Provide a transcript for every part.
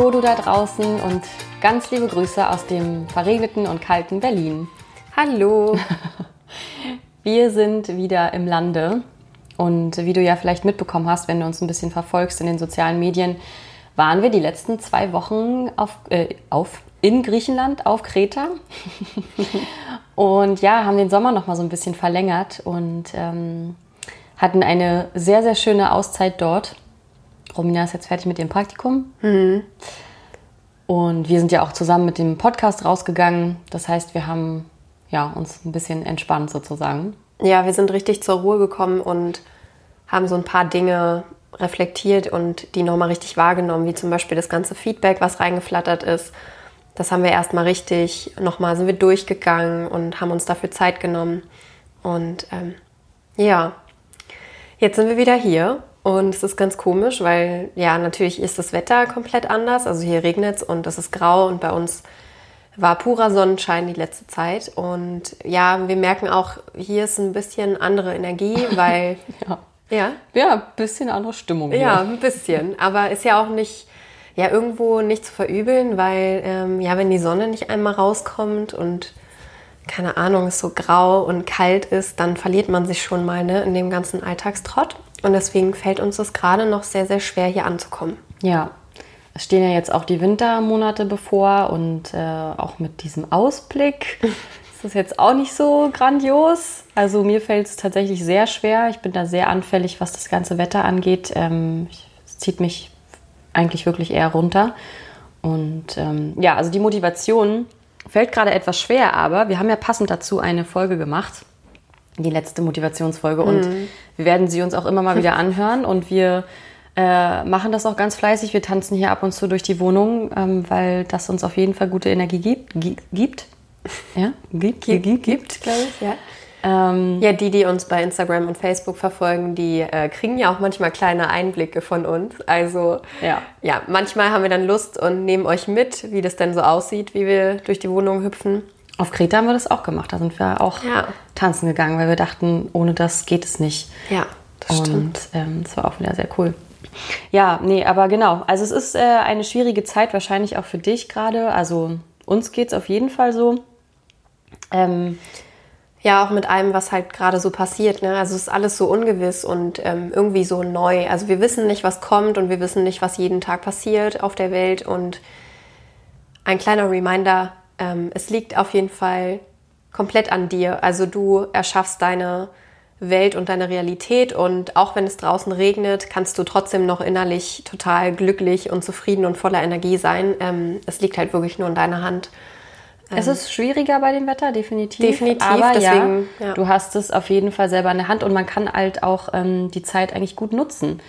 Hallo du da draußen und ganz liebe Grüße aus dem verregneten und kalten Berlin. Hallo. Wir sind wieder im Lande und wie du ja vielleicht mitbekommen hast, wenn du uns ein bisschen verfolgst in den sozialen Medien, waren wir die letzten zwei Wochen auf, äh, auf in Griechenland auf Kreta und ja, haben den Sommer noch mal so ein bisschen verlängert und ähm, hatten eine sehr sehr schöne Auszeit dort. Romina ist jetzt fertig mit dem Praktikum. Mhm. Und wir sind ja auch zusammen mit dem Podcast rausgegangen. Das heißt, wir haben ja, uns ein bisschen entspannt sozusagen. Ja, wir sind richtig zur Ruhe gekommen und haben so ein paar Dinge reflektiert und die nochmal richtig wahrgenommen, wie zum Beispiel das ganze Feedback, was reingeflattert ist. Das haben wir erstmal richtig, nochmal sind wir durchgegangen und haben uns dafür Zeit genommen. Und ähm, ja, jetzt sind wir wieder hier und es ist ganz komisch, weil ja, natürlich ist das Wetter komplett anders. Also hier regnet es und es ist grau und bei uns war purer Sonnenschein die letzte Zeit. Und ja, wir merken auch, hier ist ein bisschen andere Energie, weil. ja. Ja? Ja, ein bisschen andere Stimmung. Hier. Ja, ein bisschen. Aber ist ja auch nicht, ja, irgendwo nicht zu verübeln, weil, ähm, ja, wenn die Sonne nicht einmal rauskommt und keine Ahnung, es so grau und kalt ist, dann verliert man sich schon mal ne, in dem ganzen Alltagstrott. Und deswegen fällt uns das gerade noch sehr, sehr schwer, hier anzukommen. Ja, es stehen ja jetzt auch die Wintermonate bevor und äh, auch mit diesem Ausblick ist das jetzt auch nicht so grandios. Also mir fällt es tatsächlich sehr schwer. Ich bin da sehr anfällig, was das ganze Wetter angeht. Ähm, es zieht mich eigentlich wirklich eher runter. Und ähm, ja, also die Motivation fällt gerade etwas schwer, aber wir haben ja passend dazu eine Folge gemacht, die letzte Motivationsfolge. Und mhm. Wir werden sie uns auch immer mal wieder anhören und wir äh, machen das auch ganz fleißig. Wir tanzen hier ab und zu durch die Wohnung, ähm, weil das uns auf jeden Fall gute Energie gibt. gibt. Ja, gibt, gibt, gibt, gibt glaube ich, ja. Ähm, ja, die, die uns bei Instagram und Facebook verfolgen, die äh, kriegen ja auch manchmal kleine Einblicke von uns. Also ja. ja, manchmal haben wir dann Lust und nehmen euch mit, wie das denn so aussieht, wie wir durch die Wohnung hüpfen. Auf Kreta haben wir das auch gemacht. Da sind wir auch ja. tanzen gegangen, weil wir dachten, ohne das geht es nicht. Ja, das und, stimmt. Ähm, das war auch wieder sehr cool. Ja, nee, aber genau. Also es ist äh, eine schwierige Zeit, wahrscheinlich auch für dich gerade. Also uns geht es auf jeden Fall so. Ähm, ja, auch mit allem, was halt gerade so passiert. Ne? Also es ist alles so ungewiss und ähm, irgendwie so neu. Also wir wissen nicht, was kommt und wir wissen nicht, was jeden Tag passiert auf der Welt. Und ein kleiner Reminder, ähm, es liegt auf jeden Fall komplett an dir. Also du erschaffst deine Welt und deine Realität. Und auch wenn es draußen regnet, kannst du trotzdem noch innerlich total glücklich und zufrieden und voller Energie sein. Ähm, es liegt halt wirklich nur in deiner Hand. Es ähm, ist schwieriger bei dem Wetter, definitiv. Definitiv, aber deswegen, ja, ja. du hast es auf jeden Fall selber in der Hand und man kann halt auch ähm, die Zeit eigentlich gut nutzen.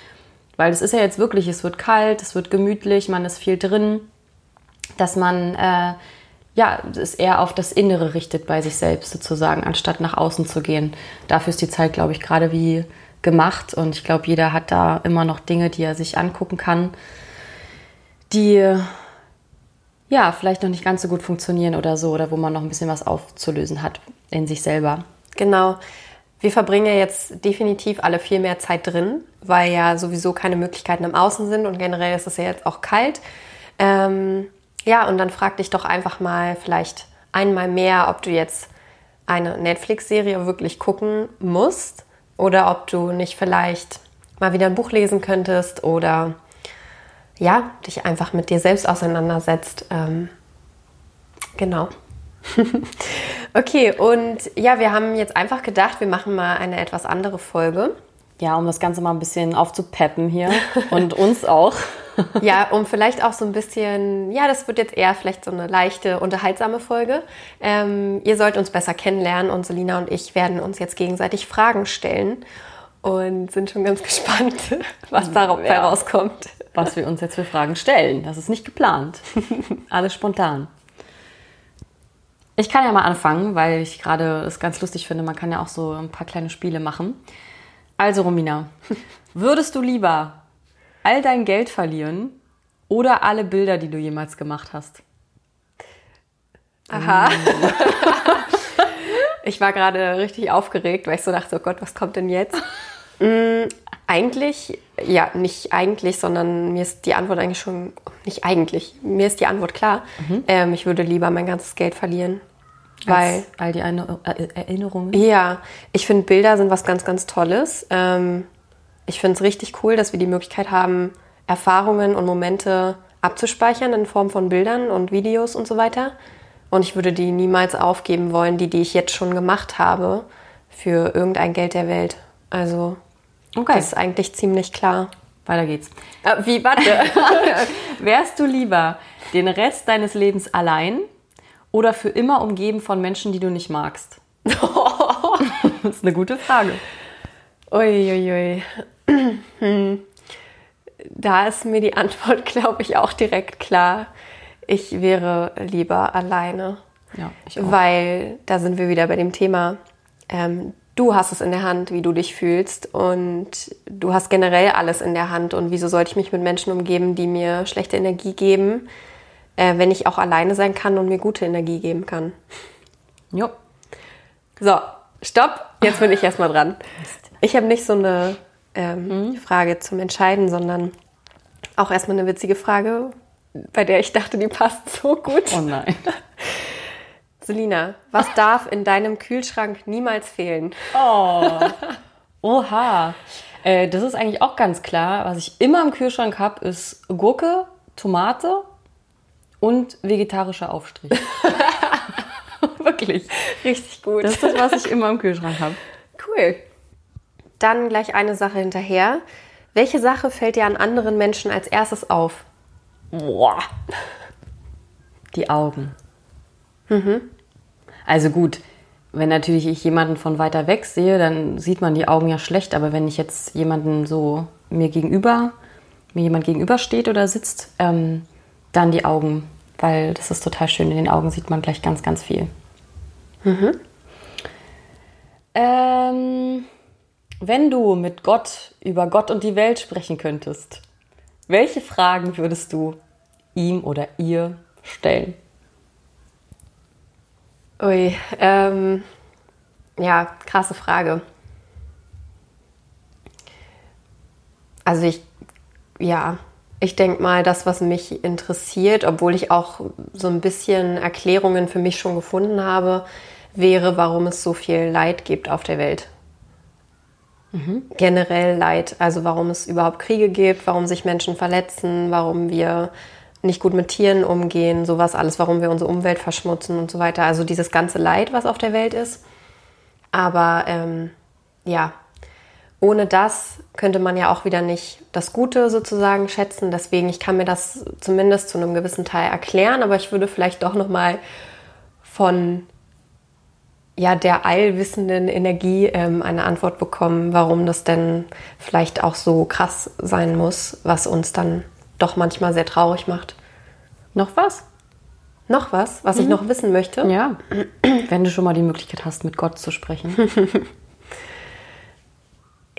Weil es ist ja jetzt wirklich, es wird kalt, es wird gemütlich, man ist viel drin, dass man äh, ja, es eher auf das Innere richtet bei sich selbst sozusagen, anstatt nach außen zu gehen. Dafür ist die Zeit, glaube ich, gerade wie gemacht und ich glaube, jeder hat da immer noch Dinge, die er sich angucken kann, die ja vielleicht noch nicht ganz so gut funktionieren oder so oder wo man noch ein bisschen was aufzulösen hat in sich selber. Genau. Wir verbringen ja jetzt definitiv alle viel mehr Zeit drin, weil ja sowieso keine Möglichkeiten im Außen sind und generell ist es ja jetzt auch kalt. Ähm, ja, und dann frag dich doch einfach mal vielleicht einmal mehr, ob du jetzt eine Netflix-Serie wirklich gucken musst oder ob du nicht vielleicht mal wieder ein Buch lesen könntest oder ja, dich einfach mit dir selbst auseinandersetzt. Ähm, genau. okay, und ja, wir haben jetzt einfach gedacht, wir machen mal eine etwas andere Folge. Ja, um das Ganze mal ein bisschen aufzupeppen hier und uns auch. ja, um vielleicht auch so ein bisschen, ja, das wird jetzt eher vielleicht so eine leichte, unterhaltsame Folge. Ähm, ihr sollt uns besser kennenlernen und Selina und ich werden uns jetzt gegenseitig Fragen stellen und sind schon ganz gespannt, was darauf ja, herauskommt. Was wir uns jetzt für Fragen stellen. Das ist nicht geplant. Alles spontan. Ich kann ja mal anfangen, weil ich gerade es ganz lustig finde. Man kann ja auch so ein paar kleine Spiele machen. Also, Romina, würdest du lieber all dein Geld verlieren oder alle Bilder, die du jemals gemacht hast? Aha. Ich war gerade richtig aufgeregt, weil ich so dachte, oh Gott, was kommt denn jetzt? Mm, Eigentlich, ja, nicht eigentlich, sondern mir ist die Antwort eigentlich schon, nicht eigentlich, mir ist die Antwort klar. Ähm, ich würde lieber mein ganzes Geld verlieren. Weil, all die Erinnerungen. ja, ich finde Bilder sind was ganz, ganz Tolles. Ähm, ich finde es richtig cool, dass wir die Möglichkeit haben, Erfahrungen und Momente abzuspeichern in Form von Bildern und Videos und so weiter. Und ich würde die niemals aufgeben wollen, die, die ich jetzt schon gemacht habe, für irgendein Geld der Welt. Also, Okay, das ist eigentlich ziemlich klar. weiter geht's. Äh, wie, warte. Wärst du lieber den Rest deines Lebens allein oder für immer umgeben von Menschen, die du nicht magst? das ist eine gute Frage. Uiuiui. Hm. Da ist mir die Antwort, glaube ich, auch direkt klar. Ich wäre lieber alleine. Ja. Weil da sind wir wieder bei dem Thema. Ähm, du hast es in der Hand, wie du dich fühlst. Und du hast generell alles in der Hand. Und wieso sollte ich mich mit Menschen umgeben, die mir schlechte Energie geben, äh, wenn ich auch alleine sein kann und mir gute Energie geben kann? Jo. So, stopp. Jetzt bin ich erstmal dran. Ich habe nicht so eine ähm, Frage zum Entscheiden, sondern auch erstmal eine witzige Frage, bei der ich dachte, die passt so gut. Oh nein. Selina, was darf in deinem Kühlschrank niemals fehlen? Oha. Äh, das ist eigentlich auch ganz klar. Was ich immer im Kühlschrank habe, ist Gurke, Tomate und vegetarischer Aufstrich. Wirklich. Richtig gut. Das ist das, was ich immer im Kühlschrank habe. cool. Dann gleich eine Sache hinterher. Welche Sache fällt dir an anderen Menschen als erstes auf? Boah. Die Augen. Also gut, wenn natürlich ich jemanden von weiter weg sehe, dann sieht man die Augen ja schlecht. Aber wenn ich jetzt jemanden so mir gegenüber, mir jemand gegenüber steht oder sitzt, ähm, dann die Augen. Weil das ist total schön. In den Augen sieht man gleich ganz, ganz viel. Ähm, wenn du mit Gott über Gott und die Welt sprechen könntest, welche Fragen würdest du ihm oder ihr stellen? Ui, ähm, ja, krasse Frage. Also ich, ja, ich denke mal, das, was mich interessiert, obwohl ich auch so ein bisschen Erklärungen für mich schon gefunden habe, wäre, warum es so viel Leid gibt auf der Welt. Generell Leid, also warum es überhaupt Kriege gibt, warum sich Menschen verletzen, warum wir nicht gut mit Tieren umgehen, sowas alles, warum wir unsere Umwelt verschmutzen und so weiter. Also dieses ganze Leid, was auf der Welt ist. Aber ähm, ja, ohne das könnte man ja auch wieder nicht das Gute sozusagen schätzen. Deswegen, ich kann mir das zumindest zu einem gewissen Teil erklären, aber ich würde vielleicht doch noch mal von ja, der allwissenden Energie ähm, eine Antwort bekommen, warum das denn vielleicht auch so krass sein muss, was uns dann doch manchmal sehr traurig macht. Noch was? Noch was, was ich noch wissen möchte? Ja. Wenn du schon mal die Möglichkeit hast, mit Gott zu sprechen.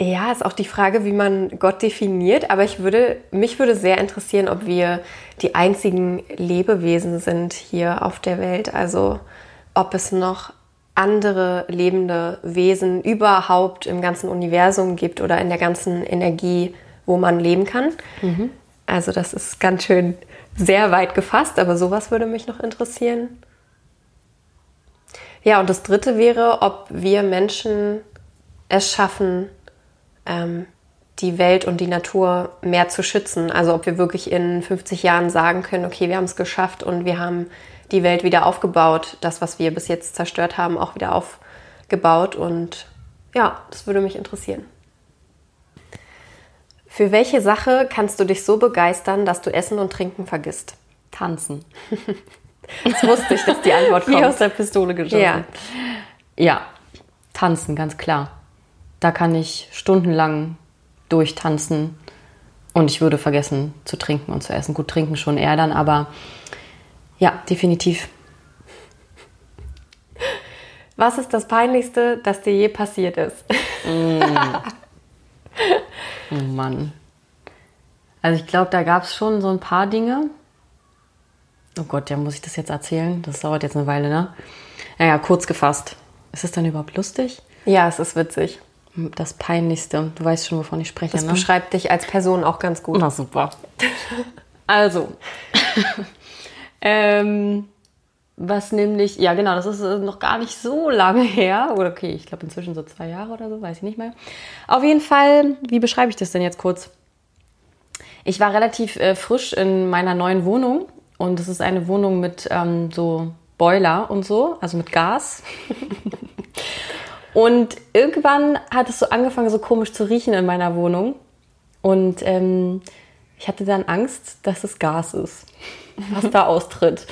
Ja, ist auch die Frage, wie man Gott definiert. Aber ich würde, mich würde sehr interessieren, ob wir die einzigen Lebewesen sind hier auf der Welt. Also ob es noch andere lebende Wesen überhaupt im ganzen Universum gibt oder in der ganzen Energie, wo man leben kann. Also das ist ganz schön sehr weit gefasst, aber sowas würde mich noch interessieren. Ja, und das Dritte wäre, ob wir Menschen es schaffen, ähm, die Welt und die Natur mehr zu schützen. Also ob wir wirklich in 50 Jahren sagen können, okay, wir haben es geschafft und wir haben die Welt wieder aufgebaut, das, was wir bis jetzt zerstört haben, auch wieder aufgebaut. Und ja, das würde mich interessieren. Für welche Sache kannst du dich so begeistern, dass du Essen und Trinken vergisst? Tanzen. Das wusste ich, dass die Antwort Wie aus kommt. der Pistole geschossen. Ja. Ja, tanzen, ganz klar. Da kann ich stundenlang durchtanzen und ich würde vergessen zu trinken und zu essen. Gut, trinken schon eher dann, aber ja, definitiv. Was ist das Peinlichste, das dir je passiert ist? Oh Mann. Also ich glaube, da gab es schon so ein paar Dinge. Oh Gott, ja, muss ich das jetzt erzählen? Das dauert jetzt eine Weile, ne? Naja, kurz gefasst. Ist es dann überhaupt lustig? Ja, es ist witzig. Das Peinlichste. Du weißt schon, wovon ich spreche, Das ne? beschreibt dich als Person auch ganz gut. Na super. Also, ähm, was nämlich, ja genau, das ist äh, noch gar nicht so lange her. Oder okay, ich glaube inzwischen so zwei Jahre oder so, weiß ich nicht mehr. Auf jeden Fall, wie beschreibe ich das denn jetzt kurz? Ich war relativ äh, frisch in meiner neuen Wohnung und es ist eine Wohnung mit ähm, so Boiler und so, also mit Gas. und irgendwann hat es so angefangen, so komisch zu riechen in meiner Wohnung. Und ähm, ich hatte dann Angst, dass es Gas ist, was da austritt.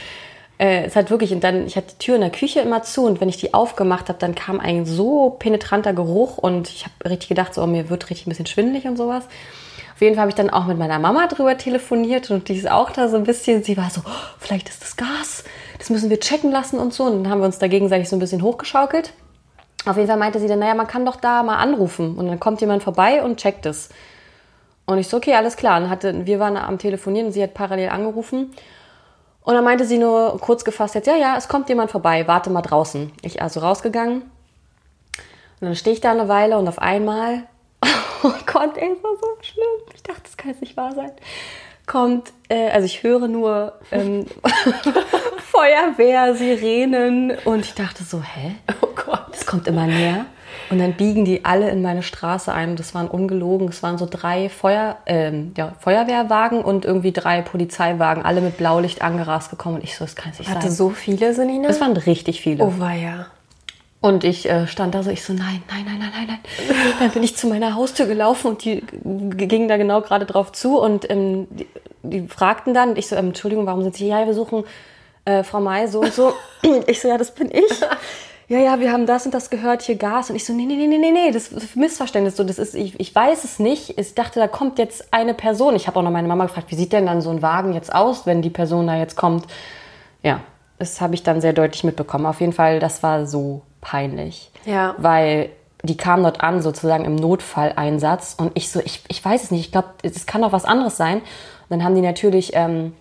Äh, es hat wirklich, und dann, ich hatte die Tür in der Küche immer zu und wenn ich die aufgemacht habe, dann kam ein so penetranter Geruch und ich habe richtig gedacht, so, oh, mir wird richtig ein bisschen schwindelig und sowas. Auf jeden Fall habe ich dann auch mit meiner Mama drüber telefoniert und die ist auch da so ein bisschen, sie war so, oh, vielleicht ist das Gas, das müssen wir checken lassen und so. Und dann haben wir uns da gegenseitig so ein bisschen hochgeschaukelt. Auf jeden Fall meinte sie dann, naja, man kann doch da mal anrufen und dann kommt jemand vorbei und checkt es. Und ich so, okay, alles klar. Und hatte, wir waren am Telefonieren und sie hat parallel angerufen. Und dann meinte sie nur kurz gefasst jetzt, ja, ja, es kommt jemand vorbei, warte mal draußen. Ich also rausgegangen. Und dann stehe ich da eine Weile und auf einmal, oh Gott, ey, es war so schlimm. Ich dachte, das kann jetzt nicht wahr sein. Kommt, äh, also ich höre nur ähm, Feuerwehr, Sirenen und ich dachte so, hä? Gott. Es kommt immer näher. Und dann biegen die alle in meine Straße ein. Das waren ungelogen. Es waren so drei Feuer, ähm, ja, Feuerwehrwagen und irgendwie drei Polizeiwagen, alle mit Blaulicht angerast gekommen. Und ich so, das kann nicht Hatte sein. so viele, Selina? Es waren richtig viele. oh weia. Und ich äh, stand da so, ich so, nein, nein, nein, nein, nein, nein. Dann bin ich zu meiner Haustür gelaufen und die gingen da genau gerade drauf zu und ähm, die, die fragten dann, und ich so, ähm, Entschuldigung, warum sind Sie hier? Ja, wir suchen äh, Frau May so und so. ich so, ja, das bin ich. Ja, ja, wir haben das und das gehört, hier Gas. Und ich so, nee, nee, nee, nee, nee, nee, das ist Missverständnis. So, das ist, ich, ich weiß es nicht. Ich dachte, da kommt jetzt eine Person. Ich habe auch noch meine Mama gefragt, wie sieht denn dann so ein Wagen jetzt aus, wenn die Person da jetzt kommt? Ja, das habe ich dann sehr deutlich mitbekommen. Auf jeden Fall, das war so peinlich. Ja. Weil die kamen dort an, sozusagen im Notfalleinsatz. Und ich so, ich, ich weiß es nicht. Ich glaube, es kann doch was anderes sein. Und dann haben die natürlich ähm,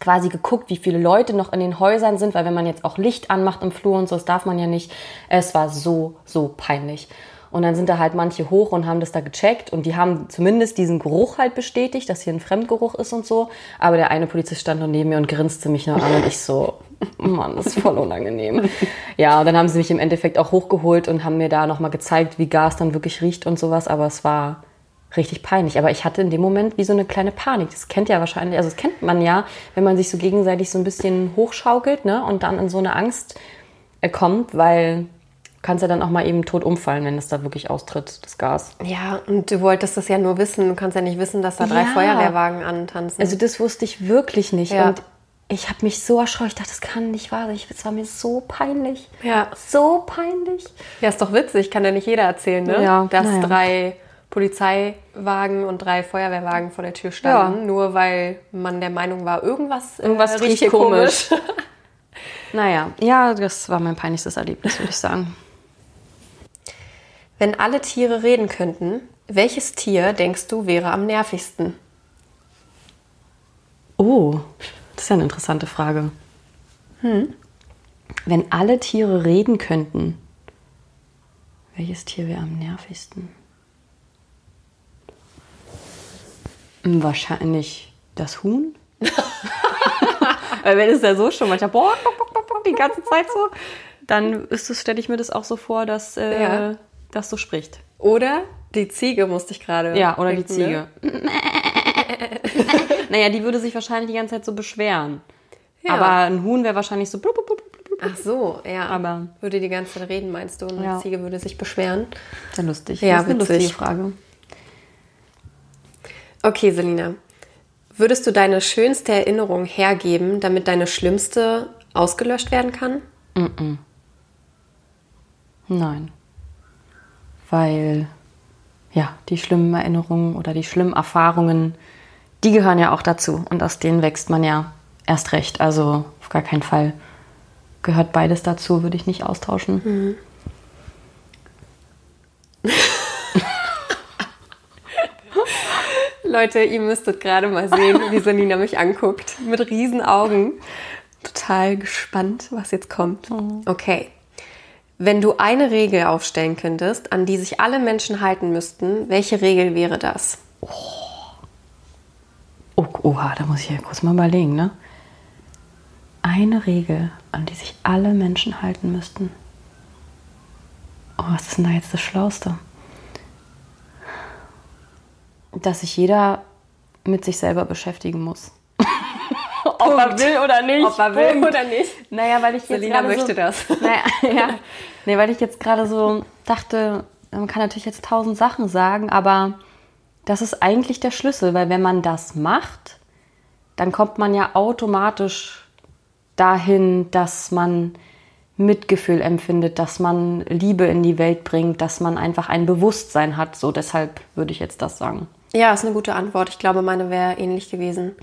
quasi geguckt, wie viele Leute noch in den Häusern sind, weil wenn man jetzt auch Licht anmacht im Flur und so, das darf man ja nicht. Es war so, so peinlich. Und dann sind da halt manche hoch und haben das da gecheckt und die haben zumindest diesen Geruch halt bestätigt, dass hier ein Fremdgeruch ist und so. Aber der eine Polizist stand nur neben mir und grinste mich noch an und ich so, Mann, das ist voll unangenehm. Ja, und dann haben sie mich im Endeffekt auch hochgeholt und haben mir da nochmal gezeigt, wie Gas dann wirklich riecht und sowas. Aber es war richtig peinlich. Aber ich hatte in dem Moment wie so eine kleine Panik. Das kennt ja wahrscheinlich, also das kennt man ja, wenn man sich so gegenseitig so ein bisschen hochschaukelt, ne, und dann in so eine Angst äh, kommt, weil du kannst ja dann auch mal eben tot umfallen, wenn es da wirklich austritt, das Gas. Ja, und du wolltest das ja nur wissen. Du kannst ja nicht wissen, dass da drei Ja. Feuerwehrwagen antanzen. Also das wusste ich wirklich nicht. Ja. Und ich habe mich so erschrocken. Ich dachte, das kann nicht wahr sein. Es war mir so peinlich. Ja. So peinlich. ja, ist doch witzig. Kann ja nicht jeder erzählen, ne? Ja, Dass naja. drei Polizeiwagen und drei Feuerwehrwagen vor der Tür standen, nur weil man der Meinung war, irgendwas, äh, Irgendwas riecht riecht hier komisch. Naja, ja, das war mein peinlichstes Erlebnis, würde ich sagen. Wenn alle Tiere reden könnten, welches Tier denkst du wäre am nervigsten? Oh, das ist ja eine interessante Frage. Wenn alle Tiere reden könnten, welches Tier wäre am nervigsten? Hm, Wahrscheinlich das Huhn. Weil wenn es ja so schon manchmal bock, bock, bock, die ganze Zeit so, dann ist es, stelle ich mir das auch so vor, dass äh, Ja. das so spricht. Oder die Ziege, musste ich gerade. Ja, oder die denken, ne? Ziege. naja, die würde sich wahrscheinlich die ganze Zeit so beschweren. Ja. Aber ein Huhn wäre wahrscheinlich so. blub, blub, blub. Ach so, ja. Aber- würde die ganze Zeit reden, meinst du? Und Ja. die Ziege würde sich beschweren. Sehr lustig. Ja, das ist eine witzig. lustige Frage. Okay, Selina. Würdest du deine schönste Erinnerung hergeben, damit deine schlimmste ausgelöscht werden kann? Nein. Weil, ja, die schlimmen Erinnerungen oder die schlimmen Erfahrungen, die gehören ja auch dazu. Und aus denen wächst man ja erst recht. Also auf gar keinen Fall gehört beides dazu, würde ich nicht austauschen. Leute, ihr müsstet gerade mal sehen, wie Selina mich anguckt. Mit riesen Augen. Total gespannt, was jetzt kommt. Okay. Wenn du eine Regel aufstellen könntest, an die sich alle Menschen halten müssten, welche Regel wäre das? Oh, oha, da muss ich ja kurz mal überlegen, ne? Eine Regel, an die sich alle Menschen halten müssten. Oh, was ist denn da jetzt das Schlauste? Dass sich jeder mit sich selber beschäftigen muss. Ob er will oder nicht. Ob er will Punkt. oder nicht. Naja, weil ich jetzt Selina möchte so, das. Naja, ja. Nee, weil ich jetzt gerade so dachte, man kann natürlich jetzt tausend Sachen sagen, aber das ist eigentlich der Schlüssel, weil wenn man das macht, dann kommt man ja automatisch dahin, dass man Mitgefühl empfindet, dass man Liebe in die Welt bringt, dass man einfach ein Bewusstsein hat. So deshalb würde ich jetzt das sagen. Ja, ist eine gute Antwort. Ich glaube, meine wäre ähnlich gewesen.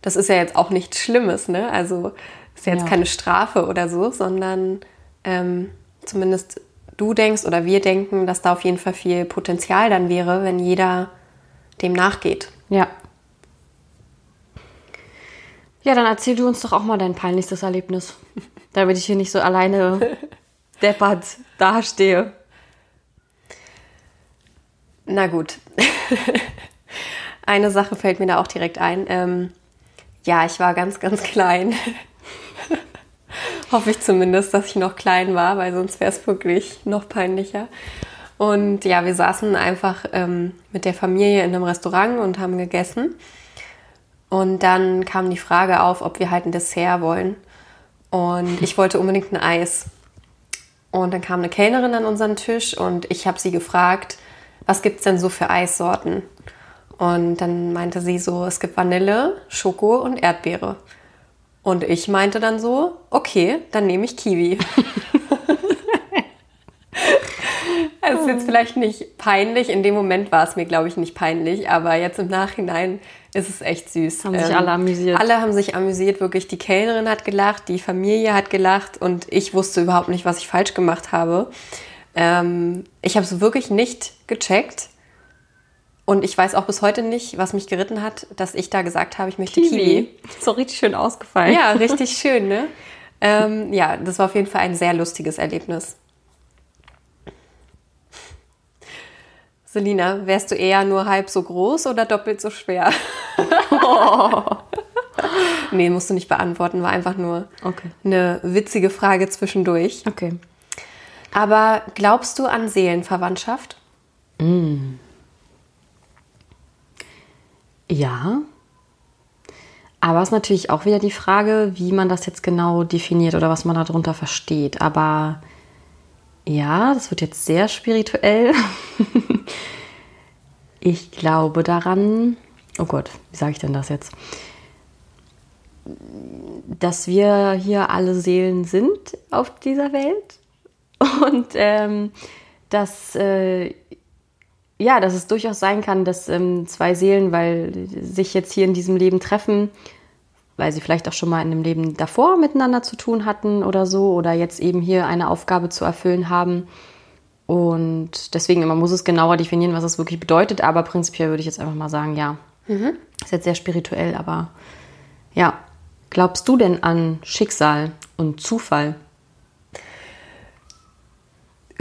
Das ist ja jetzt auch nichts Schlimmes, ne? Also ist ja jetzt Ja. keine Strafe oder so, sondern ähm, zumindest du denkst oder wir denken, dass da auf jeden Fall viel Potenzial dann wäre, wenn jeder dem nachgeht. Ja. Ja, dann erzähl du uns doch auch mal dein peinlichstes Erlebnis, damit ich hier nicht so alleine deppert dastehe. Na gut. Eine Sache fällt mir da auch direkt ein. Ähm, ja, ich war ganz, ganz klein. Hoffe ich zumindest, dass ich noch klein war, weil sonst wäre es wirklich noch peinlicher. Und ja, wir saßen einfach ähm, mit der Familie in einem Restaurant und haben gegessen. Und dann kam die Frage auf, ob wir halt ein Dessert wollen. Und ich wollte unbedingt ein Eis. Und dann kam eine Kellnerin an unseren Tisch und ich habe sie gefragt, was gibt es denn so für Eissorten? Und dann meinte sie so, es gibt Vanille, Schoko und Erdbeere. Und ich meinte dann so, okay, dann nehme ich Kiwi. Es ist jetzt vielleicht nicht peinlich. In dem Moment war es mir, glaube ich, nicht peinlich. Aber jetzt im Nachhinein ist es echt süß. Ähm, Haben sich alle amüsiert. Alle haben sich amüsiert. Wirklich, die Kellnerin hat gelacht, die Familie hat gelacht. Und ich wusste überhaupt nicht, was ich falsch gemacht habe. Ähm, ich habe es wirklich nicht gecheckt. Und ich weiß auch bis heute nicht, was mich geritten hat, dass ich da gesagt habe, ich möchte Kiwi. So richtig schön ausgefallen. Ja, richtig schön, ne? Ähm, ja, das war auf jeden Fall ein sehr lustiges Erlebnis. Selina, wärst du eher nur halb so groß oder doppelt so schwer? nee, musst du nicht beantworten, war einfach nur Okay. eine witzige Frage zwischendurch. Okay. Aber glaubst du an Seelenverwandtschaft? Ja. Aber es ist natürlich auch wieder die Frage, wie man das jetzt genau definiert oder was man darunter versteht. Aber ja, das wird jetzt sehr spirituell. ich glaube daran, oh Gott, wie sage ich denn das jetzt? Dass wir hier alle Seelen sind auf dieser Welt und ähm, dass äh, ja, dass es durchaus sein kann, dass ähm, zwei Seelen, weil sich jetzt hier in diesem Leben treffen, weil sie vielleicht auch schon mal in dem Leben davor miteinander zu tun hatten oder so, oder jetzt eben hier eine Aufgabe zu erfüllen haben. Und deswegen, man muss es genauer definieren, was es wirklich bedeutet, aber prinzipiell würde ich jetzt einfach mal sagen, ja. Ist jetzt sehr spirituell, aber ja. Glaubst du denn an Schicksal und Zufall?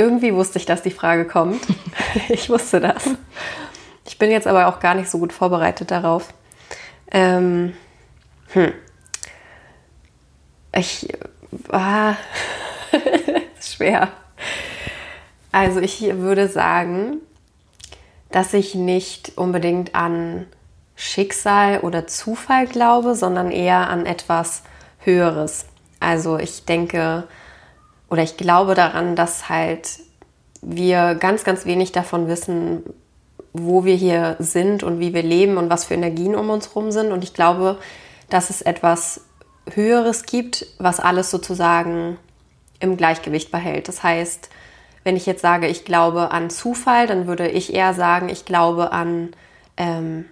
Irgendwie wusste ich, dass die Frage kommt. ich wusste das. Ich bin jetzt aber auch gar nicht so gut vorbereitet darauf. Ähm, hm. Ich. Ah, schwer. Also, ich würde sagen, dass ich nicht unbedingt an Schicksal oder Zufall glaube, sondern eher an etwas Höheres. Also, ich denke, oder ich glaube daran, dass halt wir ganz, ganz wenig davon wissen, wo wir hier sind und wie wir leben und was für Energien um uns herum sind. Und ich glaube, dass es etwas Höheres gibt, was alles sozusagen im Gleichgewicht behält. Das heißt, wenn ich jetzt sage, ich glaube an Zufall, dann würde ich eher sagen, ich glaube an ähm,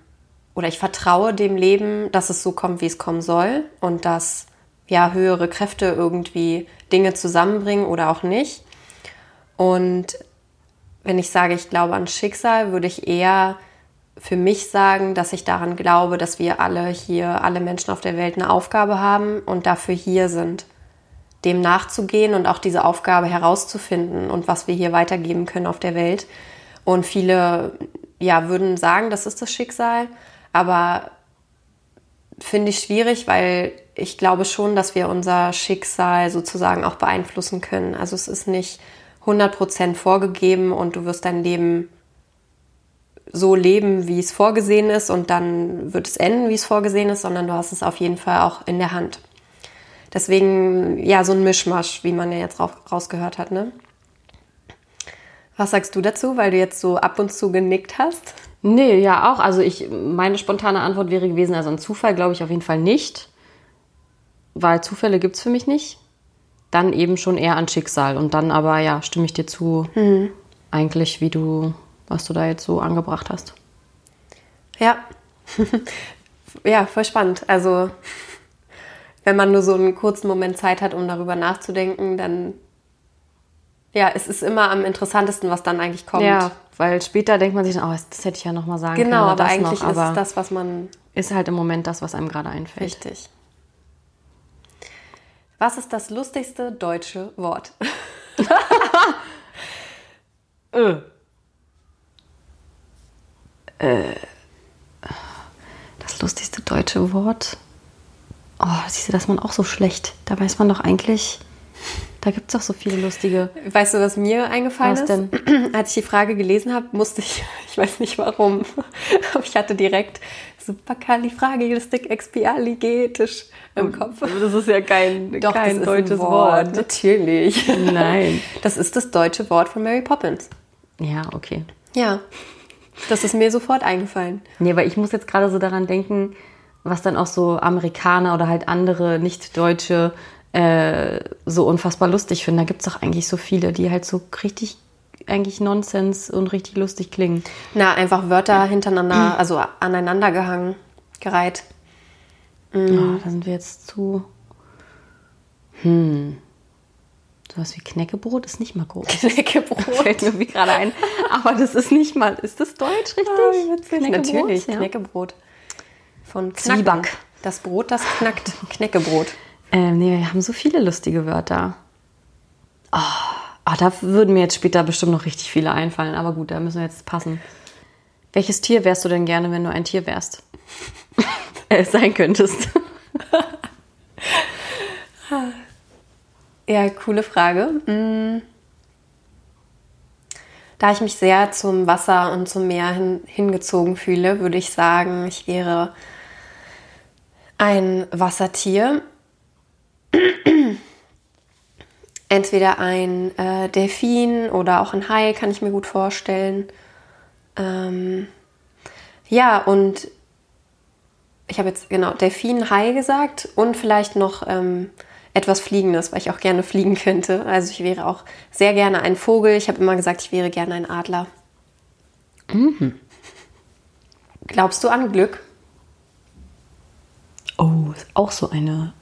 oder ich vertraue dem Leben, dass es so kommt, wie es kommen soll und dass ja höhere Kräfte irgendwie Dinge zusammenbringen oder auch nicht. Und wenn ich sage, ich glaube an Schicksal, würde ich eher für mich sagen, dass ich daran glaube, dass wir alle hier, alle Menschen auf der Welt eine Aufgabe haben und dafür hier sind. dem nachzugehen und auch diese Aufgabe herauszufinden und was wir hier weitergeben können auf der Welt. Und viele ja, würden sagen, das ist das Schicksal, aber finde ich schwierig, weil ich glaube schon, dass wir unser Schicksal sozusagen auch beeinflussen können. Also es ist nicht 100% vorgegeben und du wirst dein Leben so leben, wie es vorgesehen ist und dann wird es enden, wie es vorgesehen ist, sondern du hast es auf jeden Fall auch in der Hand. Deswegen, ja, so ein Mischmasch, wie man ja jetzt rausgehört hat, ne? Was sagst du dazu, weil du jetzt so ab und zu genickt hast? Nee, ja auch. Also ich, meine spontane Antwort wäre gewesen, also ein Zufall glaube ich auf jeden Fall nicht. Weil Zufälle gibt es für mich nicht. Dann eben schon eher an Schicksal. Und dann aber, ja, stimme ich dir zu, mhm. eigentlich, wie du, was du da jetzt so angebracht hast. Ja. ja, voll spannend. Also, wenn man nur so einen kurzen Moment Zeit hat, um darüber nachzudenken, dann ja, es ist immer am interessantesten, was dann eigentlich kommt. Ja, weil später denkt man sich, oh, das hätte ich ja noch mal sagen genau, können. Genau, aber eigentlich noch, aber ist es das, was man... Ist halt im Moment das, was einem gerade einfällt. Richtig. Was ist das lustigste deutsche Wort? äh. Äh. Das lustigste deutsche Wort? Oh, siehst du, das ist man auch so schlecht. Da weiß man doch eigentlich... Da gibt es doch so viele lustige. Weißt du, was mir eingefallen was ist? Denn? Als ich die Frage gelesen habe, musste ich, ich weiß nicht warum, aber ich hatte direkt superkalifragilistikexpialigetisch im Kopf. Das ist ja kein, Doch, kein deutsches Wort. Wort. Natürlich. Nein. Das ist das deutsche Wort von Mary Poppins. Ja, okay. Ja. Das ist mir sofort eingefallen. Nee, weil ich muss jetzt gerade so daran denken, was dann auch so Amerikaner oder halt andere nicht-deutsche äh, so unfassbar lustig finden. Da gibt es doch eigentlich so viele, die halt so richtig eigentlich Nonsens und richtig lustig klingen. Na, einfach Wörter hintereinander, also aneinander gehangen, gereiht. Mhm. Oh, da sind wir jetzt zu. Hm. Sowas wie Knäckebrot ist nicht mal groß. Knäckebrot. Fällt mir wie gerade ein. Aber das ist nicht mal. Ist das deutsch richtig? Oh, Knäckebrot? Natürlich, ja. Knäckebrot. Von Knacken. Zwieback. Das Brot, das knackt. Knäckebrot. Ähm, nee, wir haben so viele lustige Wörter. Oh, oh, da würden mir jetzt später bestimmt noch richtig viele einfallen. Aber gut, da müssen wir jetzt passen. Welches Tier wärst du denn gerne, wenn du ein Tier wärst? äh, sein könntest. ja, coole Frage. Hm. Da ich mich sehr zum Wasser und zum Meer hin, hingezogen fühle, würde ich sagen, ich wäre ein Wassertier. Entweder ein äh, Delfin oder auch ein Hai kann ich mir gut vorstellen. Ähm, ja, und ich habe jetzt genau Delfin, Hai gesagt und vielleicht noch ähm, etwas Fliegendes, weil ich auch gerne fliegen könnte. Also ich wäre auch sehr gerne ein Vogel. Ich habe immer gesagt, ich wäre gerne ein Adler. Mhm. Glaubst du an Glück? Oh, ist auch so eine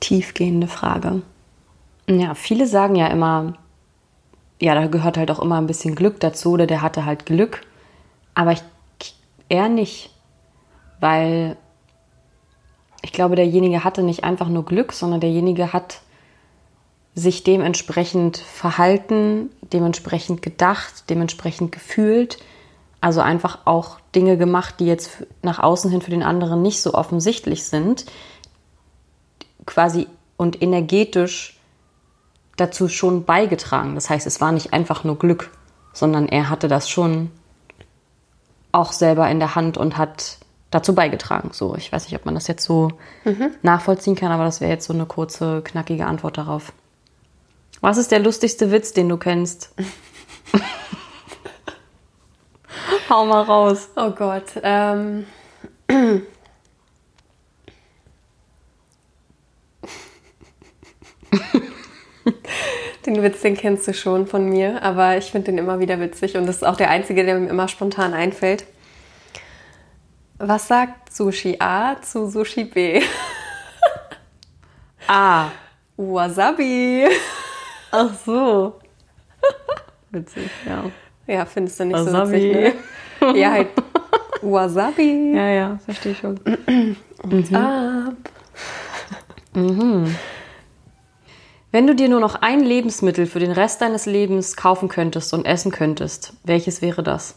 tiefgehende Frage. Ja, viele sagen ja immer, ja, da gehört halt auch immer ein bisschen Glück dazu oder der hatte halt Glück. Aber ich eher nicht, weil ich glaube, derjenige hatte nicht einfach nur Glück, sondern derjenige hat sich dementsprechend verhalten, dementsprechend gedacht, dementsprechend gefühlt. Also einfach auch Dinge gemacht, die jetzt nach außen hin für den anderen nicht so offensichtlich sind, quasi und energetisch dazu schon beigetragen. Das heißt, es war nicht einfach nur Glück, sondern er hatte das schon auch selber in der Hand und hat dazu beigetragen. So, ich weiß nicht, ob man das jetzt so mhm. nachvollziehen kann, aber das wäre jetzt so eine kurze, knackige Antwort darauf. Was ist der lustigste Witz, den du kennst? Hau mal raus. Oh Gott. Ähm. den Witz, den kennst du schon von mir, aber ich finde den immer wieder witzig und das ist auch der einzige, der mir immer spontan einfällt. Was sagt Sushi A zu Sushi B? A. Wasabi. Ach so. Witzig, ja. Ja, findest du nicht Wasabi. so witzig, ne? Ja, halt Wasabi. Ja, ja, verstehe ich schon. Und mhm. ab. Mhm. Wenn du dir nur noch ein Lebensmittel für den Rest deines Lebens kaufen könntest und essen könntest, welches wäre das?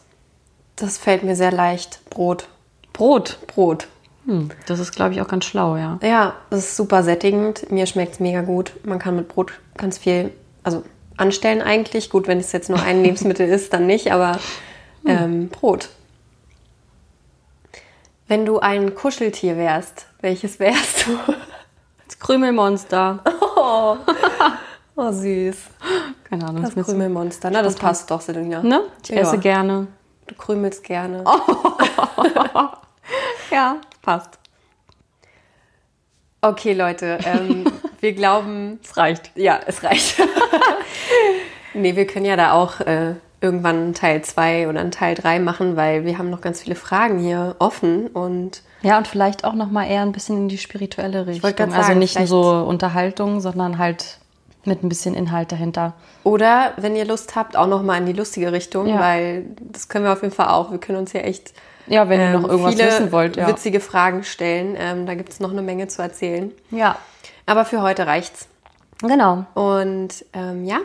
Das fällt mir sehr leicht. Brot. Brot. Brot. Hm, das ist, glaube ich, auch ganz schlau, ja. Ja, das ist super sättigend. Mir schmeckt es mega gut. Man kann mit Brot ganz viel, also anstellen eigentlich. Gut, wenn es jetzt nur ein Lebensmittel ist, dann nicht, aber ähm, Brot. Wenn du ein Kuscheltier wärst, welches wärst du? Das Krümelmonster. Oh, oh süß. Keine Ahnung. Das Krümelmonster. Na, das passt doch, Selina. Ne? Ich Ja. esse gerne. Du krümelst gerne. Ja, passt. Okay, Leute, ähm, wir glauben, Es reicht. ja, es reicht. nee, wir können ja da auch äh, irgendwann einen Teil 2 oder einen Teil 3 machen, weil wir haben noch ganz viele Fragen hier offen und Ja, und vielleicht auch noch mal eher ein bisschen in die spirituelle Richtung. also sagen, nicht nur so Unterhaltung, sondern halt mit ein bisschen Inhalt dahinter. oder wenn ihr Lust habt, auch noch mal in die lustige Richtung, Ja. weil das können wir auf jeden Fall auch. Wir können uns hier echt Ja, wenn ihr ähm, noch irgendwas wissen wollt, ja. witzige Fragen stellen. Ähm, da gibt es noch eine Menge zu erzählen. Ja, Aber für heute reicht's. genau. Und ähm, ja,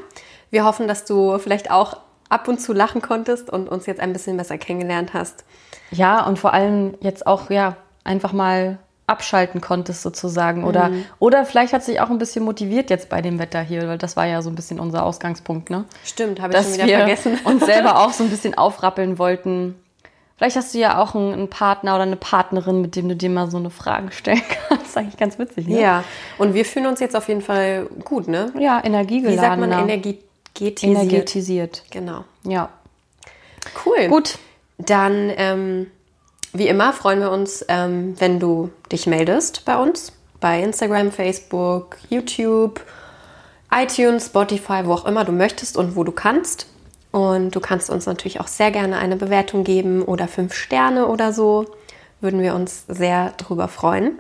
wir hoffen, dass du vielleicht auch ab und zu lachen konntest und uns jetzt ein bisschen besser kennengelernt hast. Ja, und vor allem jetzt auch, ja, einfach mal abschalten konntest sozusagen. Oder, oder vielleicht hat sich auch ein bisschen motiviert jetzt bei dem Wetter hier, weil das war ja so ein bisschen unser Ausgangspunkt, ne? Stimmt, habe ich schon Dass wieder wir vergessen. uns selber auch so ein bisschen aufrappeln wollten. Vielleicht hast du ja auch einen, Partner oder eine Partnerin, mit dem du dir mal so eine Frage stellen kannst. Das ist eigentlich ganz witzig, ne? Ja, und wir fühlen uns jetzt auf jeden Fall gut, ne? Ja, Wie energiegeladen. sagt man energetisiert? Energetisiert. Genau. Ja. Cool. Gut. Dann, ähm, wie immer, freuen wir uns, ähm, wenn du dich meldest bei uns. Bei Instagram, Facebook, YouTube, iTunes, Spotify, wo auch immer du möchtest und wo du kannst. Und du kannst uns natürlich auch sehr gerne eine Bewertung geben oder fünf Sterne oder so. Würden wir uns sehr drüber freuen.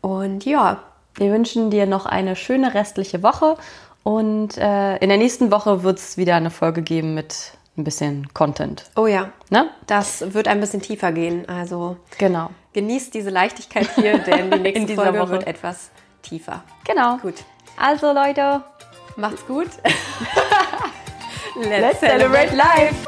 Und ja, Wir wünschen dir noch eine schöne restliche Woche und äh, in der nächsten Woche wird es wieder eine Folge geben mit ein bisschen Content. oh ja, Ne? das wird ein bisschen tiefer gehen. Also Genau. genießt diese Leichtigkeit hier, denn die nächste In dieser Folge Woche. wird etwas tiefer. Genau. Gut. Also Leute, Macht's gut. let's celebrate life!